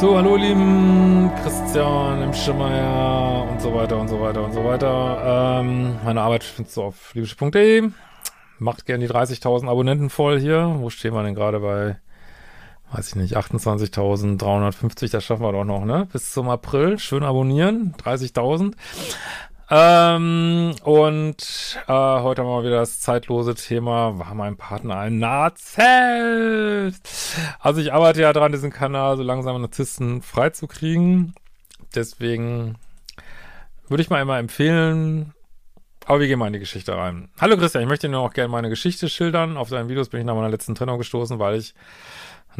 So, hallo lieben Christian im Schimmer und so weiter und so weiter und so weiter. Ähm, meine Arbeit findest du auf liebische.de. Macht gerne die 30.000 Abonnenten voll hier. Wo stehen wir denn gerade bei, weiß ich nicht, 28.350, das schaffen wir doch noch, ne? Bis zum April. Schön abonnieren, 30.000. Ähm, und äh, heute haben wir wieder das zeitlose Thema, war mein Partner ein Narzisst? Also ich arbeite ja dran, diesen Kanal so langsam Narzissten freizukriegen. Deswegen würde ich mal immer empfehlen, aber wir gehen mal in die Geschichte rein. Hallo Christian, ich möchte dir auch gerne meine Geschichte schildern. Auf deinen Videos bin ich nach meiner letzten Trennung gestoßen, weil ich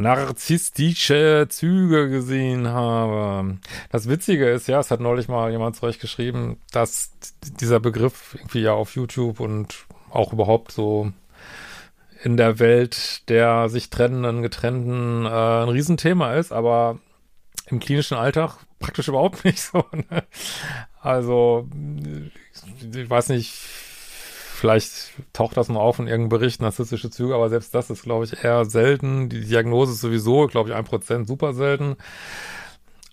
narzisstische Züge gesehen habe. Das Witzige ist, ja, es hat neulich mal jemand zurecht geschrieben, dass dieser Begriff irgendwie ja auf YouTube und auch überhaupt so in der Welt der sich trennenden, getrennten äh, ein Riesenthema ist, aber im klinischen Alltag praktisch überhaupt nicht so. Ne? Also, ich weiß nicht, vielleicht taucht das mal auf in irgendeinem Bericht, narzisstische Züge, aber selbst das ist, glaube ich, eher selten. Die Diagnose ist sowieso, glaube ich, ein Prozent super selten.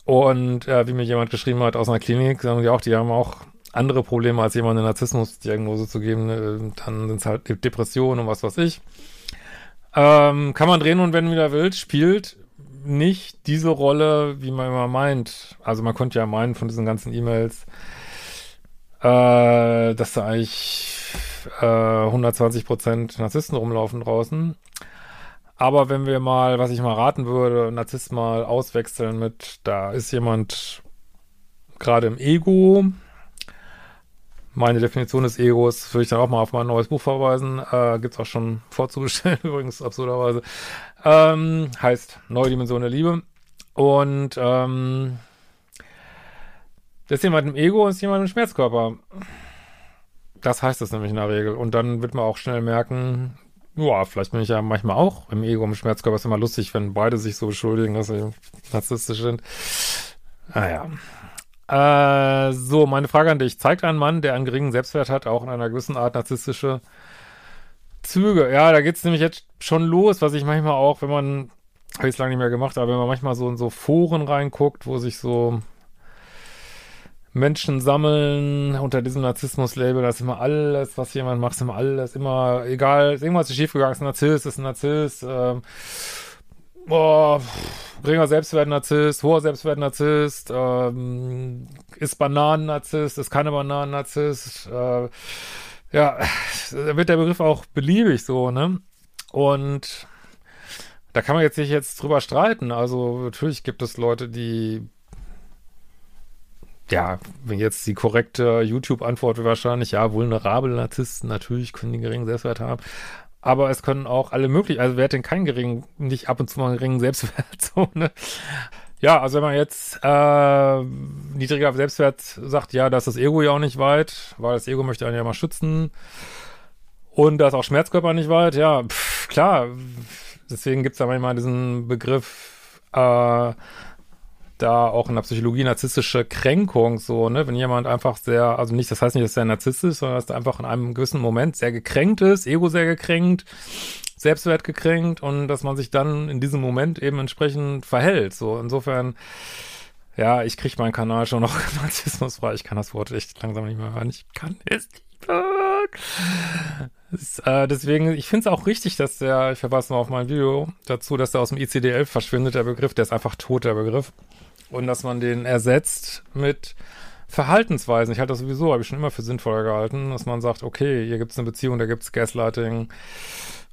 Und äh, wie mir jemand geschrieben hat aus einer Klinik, sagen die auch, die haben auch andere Probleme, als jemand eine Narzissmusdiagnose zu geben. Äh, dann sind es halt Depressionen und was weiß ich. Ähm, kann man drehen und wenn wieder will, spielt nicht diese Rolle, wie man immer meint. Also man könnte ja meinen von diesen ganzen E-Mails, äh, dass da eigentlich äh, 120% Narzissten rumlaufen draußen. Aber wenn wir mal, was ich mal raten würde, Narzisst mal auswechseln mit, da ist jemand gerade im Ego. Meine Definition des Egos würde ich dann auch mal auf mein neues Buch verweisen. Äh, Gibt es auch schon vorzubestellen, übrigens, absurderweise. Ähm, heißt Neue Dimension der Liebe. Und ähm, das ist jemand im Ego und ist jemand im Schmerzkörper. Das heißt es nämlich in der Regel. Und dann wird man auch schnell merken, ja, vielleicht bin ich ja manchmal auch im Ego, im Schmerzkörper. Ist immer lustig, wenn beide sich so beschuldigen, dass sie narzisstisch sind. Naja. Äh, so, meine Frage an dich. Zeigt ein Mann, der einen geringen Selbstwert hat, auch in einer gewissen Art narzisstische Züge? Ja, da geht's nämlich jetzt schon los, was ich manchmal auch, wenn man, habe ich es lange nicht mehr gemacht, aber wenn man manchmal so in so Foren reinguckt, wo sich so Menschen sammeln unter diesem Narzissmus-Label, das ist immer alles, was jemand macht, ist immer alles, immer, egal, irgendwas ist schiefgegangen, ist ein Narzisst, ist ein Narzisst, ähm, boah, geringer Selbstwert Narzisst, hoher Selbstwert Narzisst, ähm, ist Bananen-Narzisst, ist keine Bananen-Narzisst, äh, ja, da wird der Begriff auch beliebig so, ne? Und da kann man jetzt nicht jetzt drüber streiten. Also natürlich gibt es Leute, die ja, wenn jetzt die korrekte YouTube-Antwort wahrscheinlich, ja, vulnerable Narzissten, natürlich können die geringen Selbstwert haben. Aber es können auch alle möglich, also wer hat denn keinen geringen, nicht ab und zu mal einen geringen Selbstwert, so, ne? Ja, also wenn man jetzt äh, niedriger Selbstwert sagt, ja, da ist das Ego ja auch nicht weit, weil das Ego möchte einen ja mal schützen. Und da ist auch Schmerzkörper nicht weit, ja, pff, klar. Deswegen gibt's da manchmal diesen Begriff, äh, da auch in der Psychologie narzisstische Kränkung, so, ne, wenn jemand einfach sehr, also nicht, das heißt nicht, dass er narzisstisch ist, sondern dass er einfach in einem gewissen Moment sehr gekränkt ist, Ego sehr gekränkt, Selbstwert gekränkt und dass man sich dann in diesem Moment eben entsprechend verhält, so, insofern, ja, ich kriege meinen Kanal schon noch narzissmusfrei, ich kann das Wort echt langsam nicht mehr hören, ich kann es nicht hören. Das, äh, deswegen, ich finde es auch richtig, dass der, ich verweise mal auf mein Video dazu, dass der aus dem ICD-11 verschwindet, der Begriff, der ist einfach tot, der Begriff und dass man den ersetzt mit Verhaltensweisen. Ich halte das sowieso, habe ich schon immer für sinnvoller gehalten, dass man sagt, okay, hier gibt es eine Beziehung, da gibt es Gaslighting,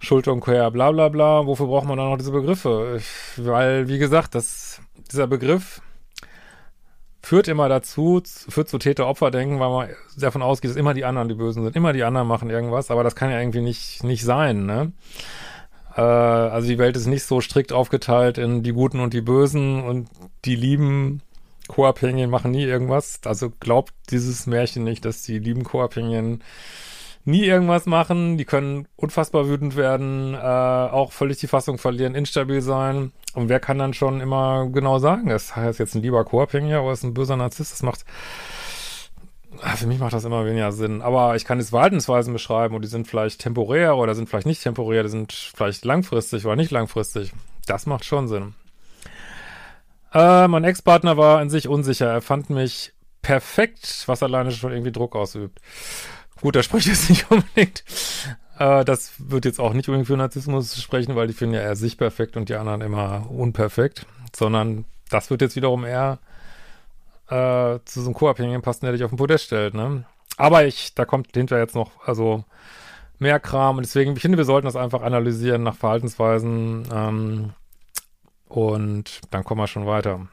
Schulterumkehr, bla bla bla. Wofür braucht man dann noch diese Begriffe? Ich, weil, wie gesagt, das, dieser Begriff führt immer dazu, führt zu Täter-Opfer-Denken, weil man davon ausgeht, dass immer die anderen die Bösen sind. Immer die anderen machen irgendwas, aber das kann ja irgendwie nicht, nicht sein, ne? Äh, also die Welt ist nicht so strikt aufgeteilt in die Guten und die Bösen und die lieben Co-Abhängigen machen nie irgendwas. Also glaubt dieses Märchen nicht, dass die lieben Co-Abhängigen nie irgendwas machen. Die können unfassbar wütend werden, äh, auch völlig die Fassung verlieren, instabil sein. Und wer kann dann schon immer genau sagen, das heißt jetzt ein lieber Co-Abhängiger oder ist ein böser Narzisst? Das macht, für mich macht das immer weniger Sinn. Aber ich kann jetzt Verhaltensweisen beschreiben und die sind vielleicht temporär oder sind vielleicht nicht temporär, die sind vielleicht langfristig oder nicht langfristig. Das macht schon Sinn. Äh, mein Ex-Partner war in sich unsicher. Er fand mich perfekt, was alleine schon irgendwie Druck ausübt. Gut, da spreche ich jetzt nicht unbedingt. Äh, das wird jetzt auch nicht unbedingt für Narzissmus sprechen, weil die finden ja eher sich perfekt und die anderen immer unperfekt. Sondern das wird jetzt wiederum eher äh, zu so einem Co-Abhängigen passen, der dich auf den Podest stellt, ne? Aber ich, da kommt hinter jetzt noch, also mehr Kram und deswegen, ich finde, wir sollten das einfach analysieren nach Verhaltensweisen, ähm, und dann kommen wir schon weiter.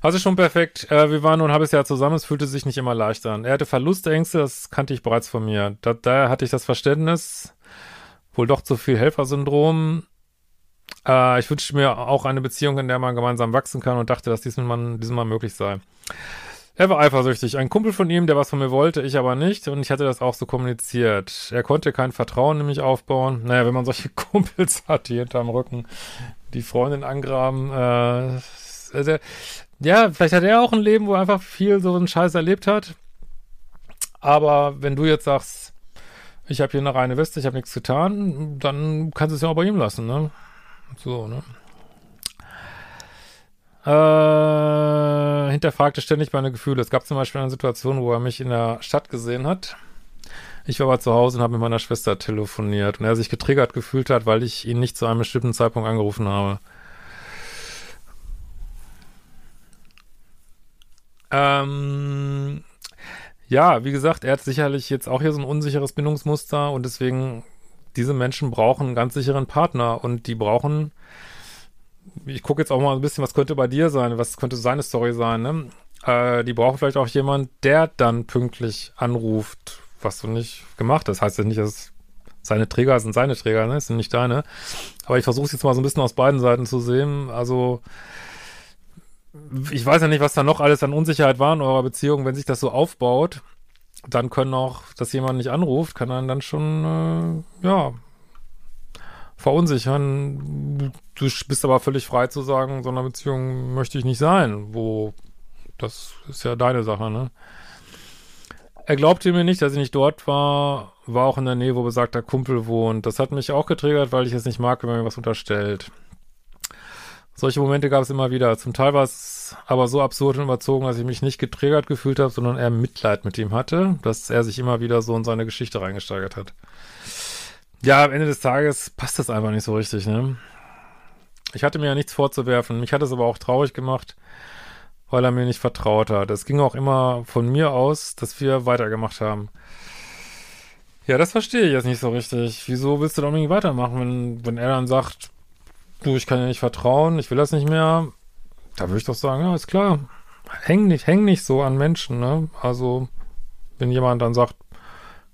Also schon perfekt. Äh, wir waren nur ein halbes Jahr zusammen, es fühlte sich nicht immer leicht an. Er hatte Verlustängste, das kannte ich bereits von mir. Da, daher hatte ich das Verständnis, wohl doch zu viel Helfersyndrom. Äh, ich wünschte mir auch eine Beziehung, in der man gemeinsam wachsen kann und dachte, dass diesem Mann möglich sei. Er war eifersüchtig. Ein Kumpel von ihm, der was von mir wollte, ich aber nicht. Und ich hatte das auch so kommuniziert. Er konnte kein Vertrauen in mich aufbauen. Naja, wenn man solche Kumpels hat, die hinterm Rücken die Freundin angraben. Äh, also, ja, vielleicht hat er auch ein Leben, wo er einfach viel so einen Scheiß erlebt hat. Aber wenn du jetzt sagst, ich habe hier eine reine Weste, ich habe nichts getan, dann kannst du es ja auch bei ihm lassen, ne? So, ne? Äh, hinterfragte ständig meine Gefühle. Es gab zum Beispiel eine Situation, wo er mich in der Stadt gesehen hat ich war aber zu Hause und habe mit meiner Schwester telefoniert und er sich getriggert gefühlt hat, weil ich ihn nicht zu einem bestimmten Zeitpunkt angerufen habe. Ähm, ja, wie gesagt, er hat sicherlich jetzt auch hier so ein unsicheres Bindungsmuster und deswegen, diese Menschen brauchen einen ganz sicheren Partner und die brauchen, ich gucke jetzt auch mal ein bisschen, was könnte bei dir sein, was könnte seine Story sein, ne? Äh, die brauchen vielleicht auch jemand, der dann pünktlich anruft, was du nicht gemacht hast. Heißt ja nicht, dass seine Träger sind seine Träger, ne? Sind nicht deine. Aber ich versuche es jetzt mal so ein bisschen aus beiden Seiten zu sehen. Also, ich weiß ja nicht, was da noch alles an Unsicherheit war in eurer Beziehung. Wenn sich das so aufbaut, dann können auch, dass jemand nicht anruft, kann einen dann schon, äh, ja, verunsichern. Du bist aber völlig frei zu sagen, so einer Beziehung möchte ich nicht sein. Wo, das ist ja deine Sache, ne? Er glaubte mir nicht, dass ich nicht dort war, war auch in der Nähe, wo besagter Kumpel wohnt. Das hat mich auch getriggert, weil ich es nicht mag, wenn man mir was unterstellt. Solche Momente gab es immer wieder. Zum Teil war es aber so absurd und überzogen, dass ich mich nicht getriggert gefühlt habe, sondern eher Mitleid mit ihm hatte, dass er sich immer wieder so in seine Geschichte reingesteigert hat. Ja, am Ende des Tages passt das einfach nicht so richtig, ne? Ich hatte mir ja nichts vorzuwerfen. Mich hat es aber auch traurig gemacht, weil er mir nicht vertraut hat. Es ging auch immer von mir aus, dass wir weitergemacht haben. Ja, das verstehe ich jetzt nicht so richtig. Wieso willst du da unbedingt weitermachen, wenn, wenn er dann sagt, du, ich kann dir nicht vertrauen, ich will das nicht mehr? Da würde ich doch sagen, ja, ist klar. Häng nicht, häng nicht so an Menschen, ne? Also, wenn jemand dann sagt,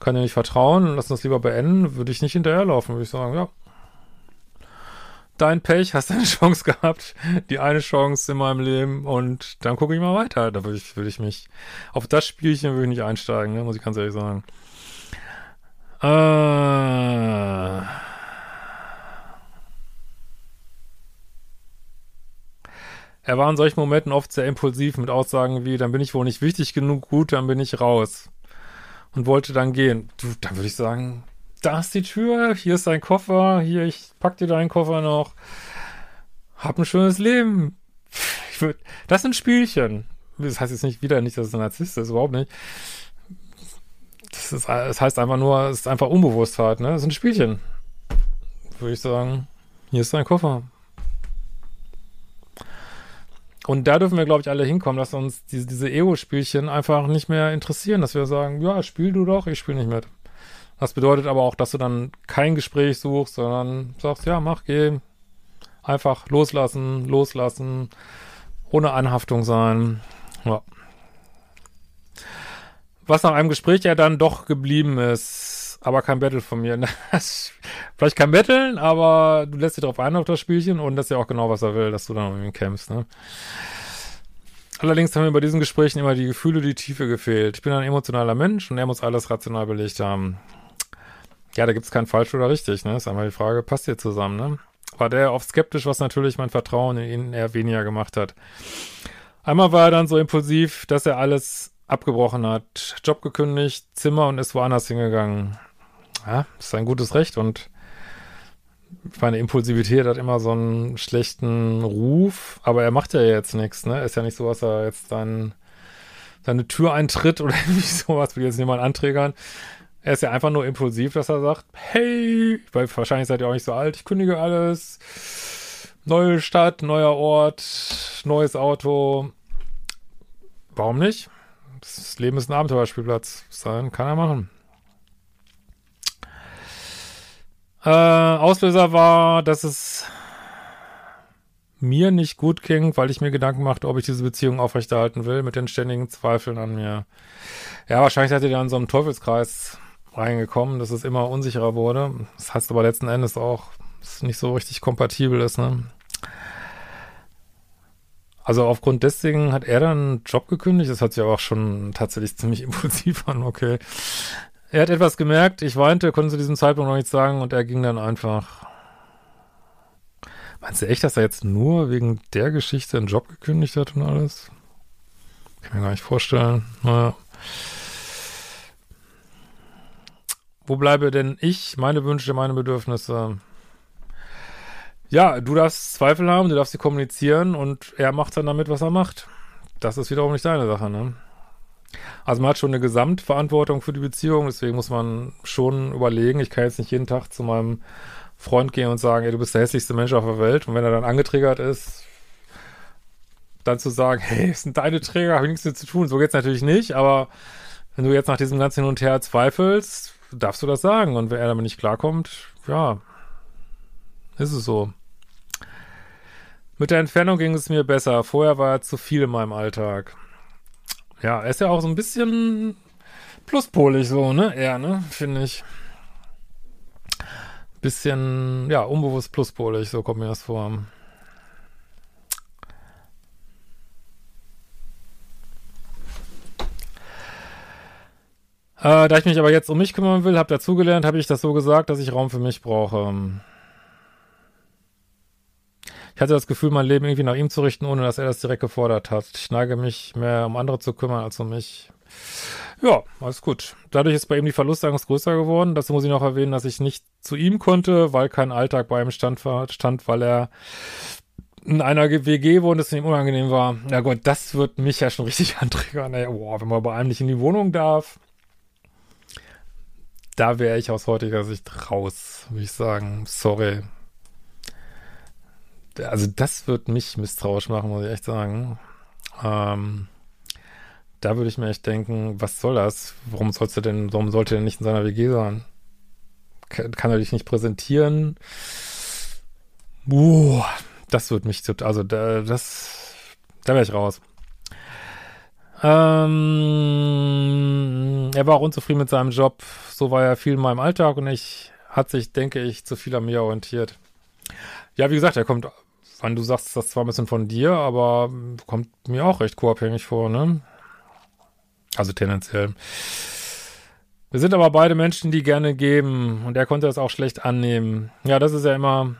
kann dir nicht vertrauen, lass uns lieber beenden, würde ich nicht hinterherlaufen, würde ich sagen, ja, dein Pech, hast eine Chance gehabt, die eine Chance in meinem Leben und dann gucke ich mal weiter. Da würde ich, würde ich mich, auf das Spielchen würde ich nicht einsteigen, ne, muss ich ganz ehrlich sagen. Äh, er war in solchen Momenten oft sehr impulsiv mit Aussagen wie, dann bin ich wohl nicht wichtig genug, gut, dann bin ich raus. Und wollte dann gehen. Du, dann würde ich sagen, da ist die Tür, hier ist dein Koffer, hier, ich pack dir deinen Koffer noch. Hab ein schönes Leben. Ich würd, das sind Spielchen. Das heißt jetzt nicht wieder nicht, dass es ein Narzisst ist, überhaupt nicht. Das, ist, das heißt einfach nur, es ist einfach Unbewusstheit, ne? Das sind Spielchen. Würde ich sagen, hier ist dein Koffer. Und da dürfen wir, glaube ich, alle hinkommen, dass uns diese, diese Ego-Spielchen einfach nicht mehr interessieren, dass wir sagen, ja, spiel du doch, ich spiele nicht mit. Das bedeutet aber auch, dass du dann kein Gespräch suchst, sondern sagst, ja, mach, geh. Einfach loslassen, loslassen, ohne Anhaftung sein. Ja. Was nach einem Gespräch ja dann doch geblieben ist, aber kein Battle von mir. Vielleicht kein Battlen, aber du lässt dich darauf ein auf das Spielchen und das ist ja auch genau, was er will, dass du dann mit ihm kämpfst, ne? Allerdings haben mir bei diesen Gesprächen immer die Gefühle, die Tiefe gefehlt. Ich bin ein emotionaler Mensch und er muss alles rational belegt haben. Ja, da gibt's kein falsch oder richtig, ne? Ist einmal die Frage, passt ihr zusammen, ne? War der oft skeptisch, was natürlich mein Vertrauen in ihn eher weniger gemacht hat. Einmal war er dann so impulsiv, dass er alles abgebrochen hat. Job gekündigt, Zimmer und ist woanders hingegangen. Ja, ist ein gutes Recht und meine Impulsivität hat immer so einen schlechten Ruf, aber er macht ja jetzt nichts, ne? Ist ja nicht so, dass er jetzt dann seine Tür eintritt oder irgendwie sowas, will jetzt niemand anträgern. Er ist ja einfach nur impulsiv, dass er sagt, hey, weil wahrscheinlich seid ihr auch nicht so alt, ich kündige alles. Neue Stadt, neuer Ort, neues Auto. Warum nicht? Das Leben ist ein Abenteuerspielplatz. Sein kann er machen. Äh, Auslöser war, dass es mir nicht gut ging, weil ich mir Gedanken machte, ob ich diese Beziehung aufrechterhalten will, mit den ständigen Zweifeln an mir. Ja, wahrscheinlich seid ihr da in so einem Teufelskreis reingekommen, dass es immer unsicherer wurde. Das heißt aber letzten Endes auch, dass es nicht so richtig kompatibel ist, ne? Also aufgrund deswegen hat er dann einen Job gekündigt. Das hat sich aber auch schon tatsächlich ziemlich impulsiv an, okay. Er hat etwas gemerkt, ich weinte, konnte zu diesem Zeitpunkt noch nichts sagen und er ging dann einfach. Meinst du echt, dass er jetzt nur wegen der Geschichte einen Job gekündigt hat und alles? Kann mir gar nicht vorstellen. Naja. Wo bleibe denn ich, meine Wünsche, meine Bedürfnisse? Ja, du darfst Zweifel haben, du darfst sie kommunizieren und er macht dann damit, was er macht. Das ist wiederum nicht deine Sache, ne? Also man hat schon eine Gesamtverantwortung für die Beziehung, deswegen muss man schon überlegen, ich kann jetzt nicht jeden Tag zu meinem Freund gehen und sagen, ey, du bist der hässlichste Mensch auf der Welt und wenn er dann angetriggert ist, dann zu sagen, hey, es sind deine Träger, habe ich nichts mit zu tun. So geht's natürlich nicht, aber wenn du jetzt nach diesem ganzen Hin und Her zweifelst, darfst du das sagen. Und wenn er damit nicht klarkommt, ja, ist es so. Mit der Entfernung ging es mir besser. Vorher war er zu viel in meinem Alltag. Ja, er ist ja auch so ein bisschen pluspolig so, ne? Er, ne? Finde ich. Bisschen, ja, unbewusst pluspolig, so kommt mir das vor. Äh, da ich mich aber jetzt um mich kümmern will, habe dazugelernt, habe ich das so gesagt, dass ich Raum für mich brauche. Hatte das Gefühl, mein Leben irgendwie nach ihm zu richten, ohne dass er das direkt gefordert hat. Ich neige mich mehr um andere zu kümmern als um mich. Ja, alles gut. Dadurch ist bei ihm die Verlustangst größer geworden. Dazu muss ich noch erwähnen, dass ich nicht zu ihm konnte, weil kein Alltag bei ihm stand, stand weil er in einer WG wohnt, das ihm unangenehm war. Na gut, das wird mich ja schon richtig anträgern. Ey, boah, wenn man bei einem nicht in die Wohnung darf da wäre ich aus heutiger Sicht raus, würde ich sagen. Sorry. Also das wird mich misstrauisch machen, muss ich echt sagen. Ähm, da würde ich mir echt denken, was soll das? Warum sollst du denn, warum sollte er denn nicht in seiner WG sein? Kann, er dich nicht präsentieren? Uh, das wird mich, also da, das, da wäre ich raus. Ähm, er war auch unzufrieden mit seinem Job. So war er viel in meinem Alltag und ich hat sich, denke ich, zu viel an mir orientiert. Ja, wie gesagt, er kommt, wann du sagst, das zwar ein bisschen von dir, aber kommt mir auch recht co-abhängig vor, ne? Also tendenziell. Wir sind aber beide Menschen, die gerne geben und er konnte das auch schlecht annehmen. Ja, das ist ja immer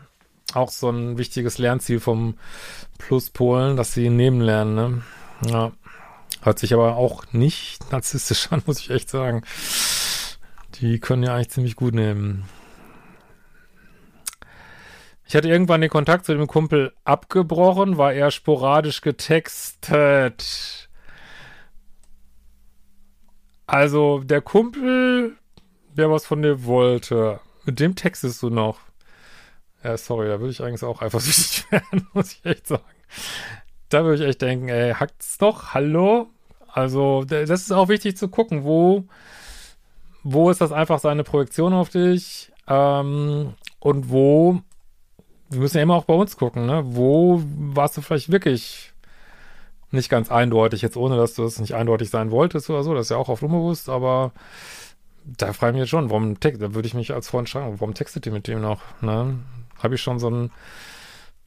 auch so ein wichtiges Lernziel vom Pluspolen, dass sie nehmen lernen, ne? Ja. Hört sich aber auch nicht narzisstisch an, muss ich echt sagen. Die können ja eigentlich ziemlich gut nehmen. Ich hatte irgendwann den Kontakt zu dem Kumpel abgebrochen, war eher sporadisch getextet. Also der Kumpel, der was von dir wollte, mit dem textest du noch. Ja, sorry, da würde ich eigentlich auch eifersüchtig werden, muss ich echt sagen da würde ich echt denken, ey, hackt's doch, hallo? Also, das ist auch wichtig zu gucken, wo, wo ist das einfach seine Projektion auf dich ähm, und wo, wir müssen ja immer auch bei uns gucken, ne? Wo warst du vielleicht wirklich nicht ganz eindeutig, jetzt ohne, dass du es nicht eindeutig sein wolltest oder so, das ist ja auch oft unbewusst, aber da frage ich mich jetzt schon, warum da würde ich mich als Freund fragen, warum textet ihr mit dem noch, ne? Habe ich schon so einen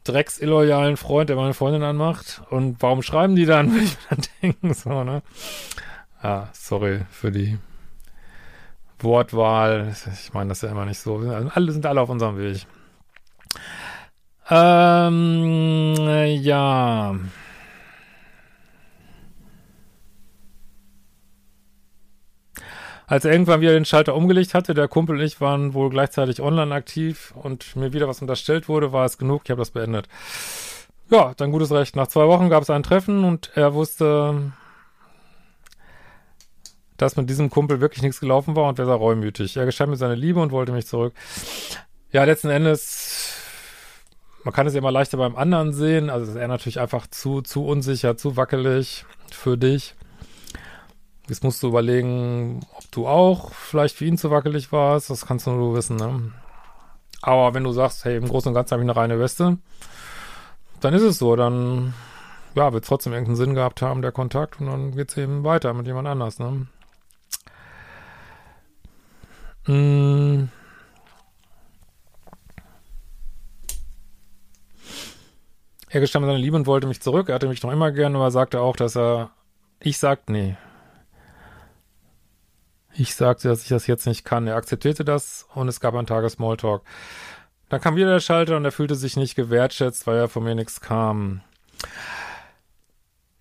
drecksilloyalen Freund, der meine Freundin anmacht und warum schreiben die dann, würde ich mir dann denken, so, ne? Ja, sorry für die Wortwahl. Ich meine das ist ja immer nicht so. Alle sind alle auf unserem Weg. Ähm, ja. Als er irgendwann wieder den Schalter umgelegt hatte, der Kumpel und ich waren wohl gleichzeitig online aktiv und mir wieder was unterstellt wurde, war es genug, ich habe das beendet. Ja, dann gutes Recht. Nach zwei Wochen gab es ein Treffen und er wusste, dass mit diesem Kumpel wirklich nichts gelaufen war und wäre sehr reumütig. Er gestand mir seine Liebe und wollte mich zurück. Ja, letzten Endes, man kann es ja immer leichter beim anderen sehen. Also ist er natürlich einfach zu, zu unsicher, zu wackelig für dich. Jetzt musst du überlegen, ob du auch vielleicht für ihn zu wackelig warst. Das kannst du nur wissen, ne? Aber wenn du sagst, hey, im Großen und Ganzen habe ich eine reine Weste, dann ist es so. Dann, ja, wird trotzdem irgendeinen Sinn gehabt haben, der Kontakt. Und dann geht es eben weiter mit jemand anders, ne? Hm. Er gestand seine Liebe und wollte mich zurück. Er hatte mich noch immer gern, aber er sagte auch, dass er, ich sagte, nee, ich sagte, dass ich das jetzt nicht kann. Er akzeptierte das und es gab einen Tag Smalltalk. Dann kam wieder der Schalter und er fühlte sich nicht gewertschätzt, weil er von mir nichts kam.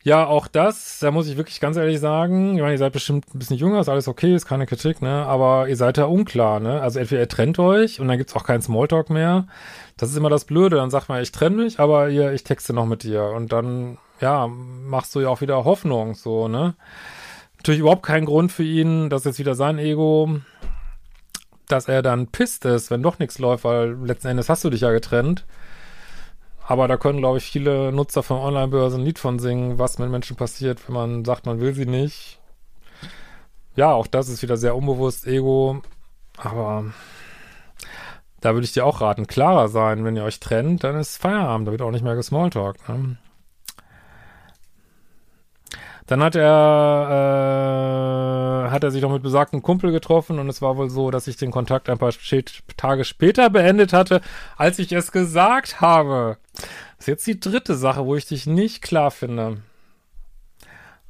Ja, auch das, da muss ich wirklich ganz ehrlich sagen, ich meine, ihr seid bestimmt ein bisschen jünger, ist alles okay, ist keine Kritik, ne? Aber ihr seid da unklar, ne? Also entweder ihr trennt euch und dann gibt's auch keinen Smalltalk mehr. Das ist immer das Blöde. Dann sagt man, ich trenne mich, aber ihr, ich texte noch mit dir. Und dann, ja, machst du ja auch wieder Hoffnung, so, ne? natürlich überhaupt kein Grund für ihn, das ist jetzt wieder sein Ego, dass er dann pisst ist, wenn doch nichts läuft, weil letzten Endes hast du dich ja getrennt. Aber da können, glaube ich, viele Nutzer von Online-Börsen ein Lied von singen, was mit Menschen passiert, wenn man sagt, man will sie nicht. Ja, auch das ist wieder sehr unbewusst Ego. Aber da würde ich dir auch raten, klarer sein, wenn ihr euch trennt, dann ist Feierabend, da wird auch nicht mehr gesmalltalkt. Ne? Dann hat er, äh, hat er sich noch mit besagten Kumpel getroffen und es war wohl so, dass ich den Kontakt ein paar Tage später beendet hatte, als ich es gesagt habe. Das ist jetzt die dritte Sache, wo ich dich nicht klar finde.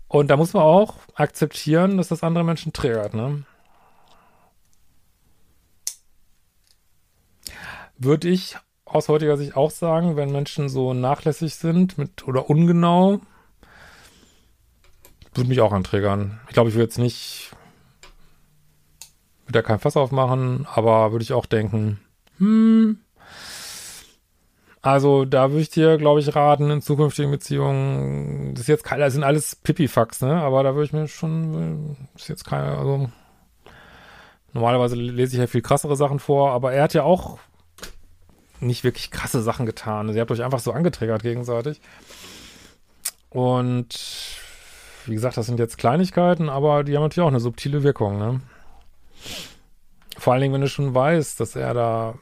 Und da muss man auch akzeptieren, dass das andere Menschen triggert, ne? Würde ich aus heutiger Sicht auch sagen, wenn Menschen so nachlässig sind mit oder ungenau, würde mich auch anträgern. Ich glaube, ich würde jetzt nicht, da kein Fass aufmachen, aber würde ich auch denken, hm, also da würde ich dir, glaube ich, raten, in zukünftigen Beziehungen, das ist jetzt keine, das sind alles Pipifax, ne, aber da würde ich mir schon, das ist jetzt keine, also normalerweise lese ich ja viel krassere Sachen vor, aber er hat ja auch nicht wirklich krasse Sachen getan. Ihr habt euch einfach so angetriggert gegenseitig. Und wie gesagt, das sind jetzt Kleinigkeiten, aber die haben natürlich auch eine subtile Wirkung, ne? Vor allen Dingen, wenn du schon weißt, dass er da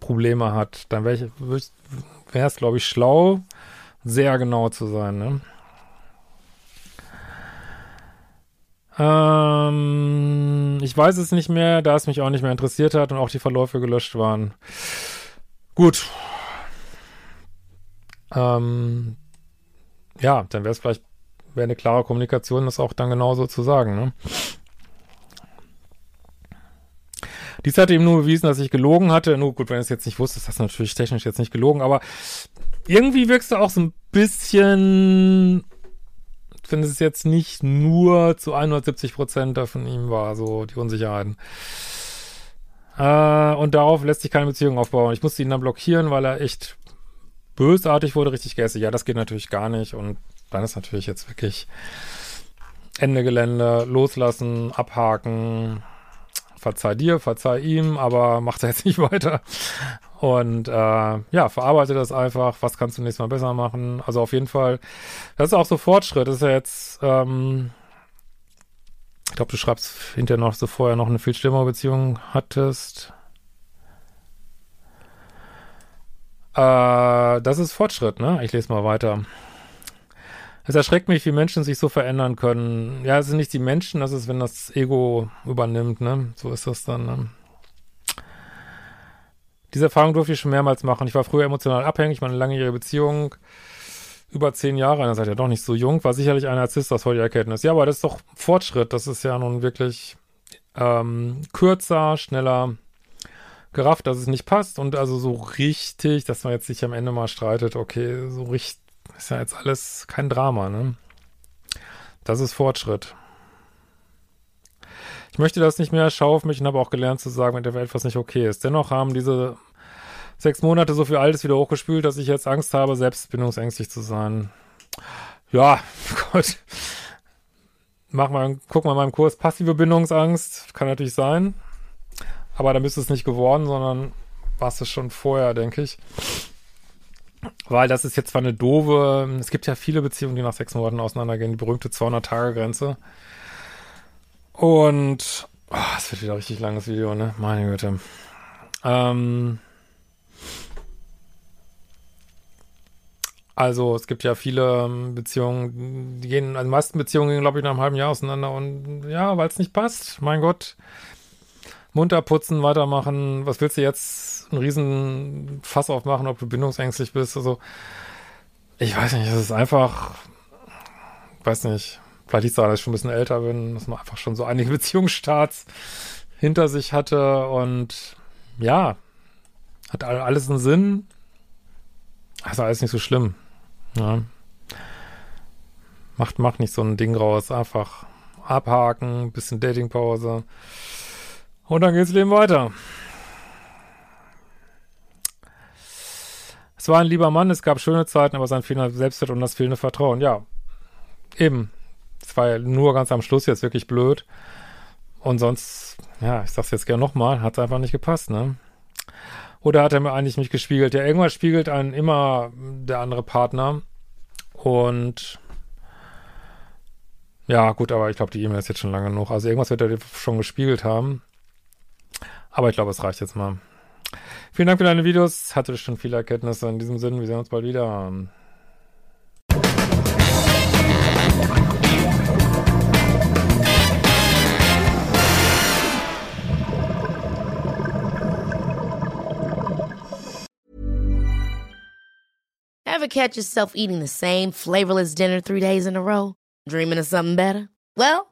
Probleme hat, dann wäre es, glaube ich, schlau, sehr genau zu sein, ne? Ähm, ich weiß es nicht mehr, da es mich auch nicht mehr interessiert hat und auch die Verläufe gelöscht waren. Gut. Ähm, ja, dann wäre es vielleicht wäre eine klare Kommunikation, das auch dann genauso zu sagen. Ne? Dies hat ihm nur bewiesen, dass ich gelogen hatte. Nur gut, wenn du es jetzt nicht wusstest, hast du natürlich technisch jetzt nicht gelogen, aber irgendwie wirkst du auch so ein bisschen, wenn es jetzt nicht nur zu 170 Prozent von ihm war, so die Unsicherheiten. Äh, und darauf lässt sich keine Beziehung aufbauen. Ich musste ihn dann blockieren, weil er echt bösartig wurde, richtig gässig. Ja, das geht natürlich gar nicht und dann ist natürlich jetzt wirklich Ende Gelände, loslassen, abhaken, verzeih dir, verzeih ihm, aber macht er jetzt nicht weiter. Und äh, ja, verarbeite das einfach. Was kannst du nächstes Mal besser machen? Also auf jeden Fall, das ist auch so Fortschritt. Das ist ja jetzt, ähm, ich glaube, du schreibst hinterher noch so vorher noch eine viel schlimmere Beziehung hattest. Äh, das ist Fortschritt, ne? Ich lese mal weiter. Es erschreckt mich, wie Menschen sich so verändern können. Ja, es sind nicht die Menschen, das ist, wenn das Ego übernimmt, ne? So ist das dann, ne? Diese Erfahrung durfte ich schon mehrmals machen. Ich war früher emotional abhängig, meine langjährige Beziehung, über zehn Jahre, dann seid ihr doch nicht so jung, war sicherlich ein Narzisst aus heutiger Erkenntnis. Ja, aber das ist doch Fortschritt. Das ist ja nun wirklich ähm, kürzer, schneller gerafft, dass es nicht passt und also so richtig, dass man jetzt sich am Ende mal streitet, okay, so richtig ist ja jetzt alles kein Drama, ne? Das ist Fortschritt. Ich möchte das nicht mehr, schaue auf mich und habe auch gelernt zu sagen, wenn etwas nicht okay ist. Dennoch haben diese sechs Monate so viel Altes wieder hochgespült, dass ich jetzt Angst habe, selbst bindungsängstlich zu sein. Ja, Gott. Mach mal, guck mal meinem Kurs passive Bindungsangst. Kann natürlich sein. Aber bist du es nicht geworden, sondern warst es schon vorher, denke ich. Weil das ist jetzt zwar eine doofe, es gibt ja viele Beziehungen, die nach sechs Monaten auseinandergehen, die berühmte 200-Tage-Grenze. Und, oh, das wird wieder ein richtig langes Video, ne? Meine Güte. Ähm, also es gibt ja viele ähm, Beziehungen, die gehen, also die meisten Beziehungen gehen, glaube ich, nach einem halben Jahr auseinander und ja, weil es nicht passt, mein Gott. Munter putzen, weitermachen. Was willst du jetzt einen riesen Fass aufmachen, ob du bindungsängstlich bist? Also, ich weiß nicht, es ist einfach, weiß nicht, vielleicht liegt es dass ich schon ein bisschen älter bin, dass man einfach schon so einige Beziehungsstarts hinter sich hatte und ja, hat alles einen Sinn. Also alles nicht so schlimm. Ja. Macht, macht nicht so ein Ding raus. Einfach abhaken, bisschen Datingpause. Und dann geht's Leben weiter. Es war ein lieber Mann, es gab schöne Zeiten, aber sein fehlender Selbstwert und das fehlende Vertrauen. Ja, eben. Es war ja nur ganz am Schluss jetzt wirklich blöd. Und sonst, ja, ich sag's jetzt gerne nochmal, hat's einfach nicht gepasst, ne? Oder hat er mir eigentlich mich gespiegelt? Ja, irgendwas spiegelt einen immer der andere Partner. Und ja, gut, aber ich glaube, die E-Mail ist jetzt schon lange genug. Also irgendwas wird er schon gespiegelt haben. Aber ich glaube, es reicht jetzt mal. Vielen Dank für deine Videos. Hatte schon viele Erkenntnisse. In diesem Sinne, wir sehen uns bald wieder. Ever catch yourself eating the same flavorless dinner three days in a row? Dreaming of something better? Well,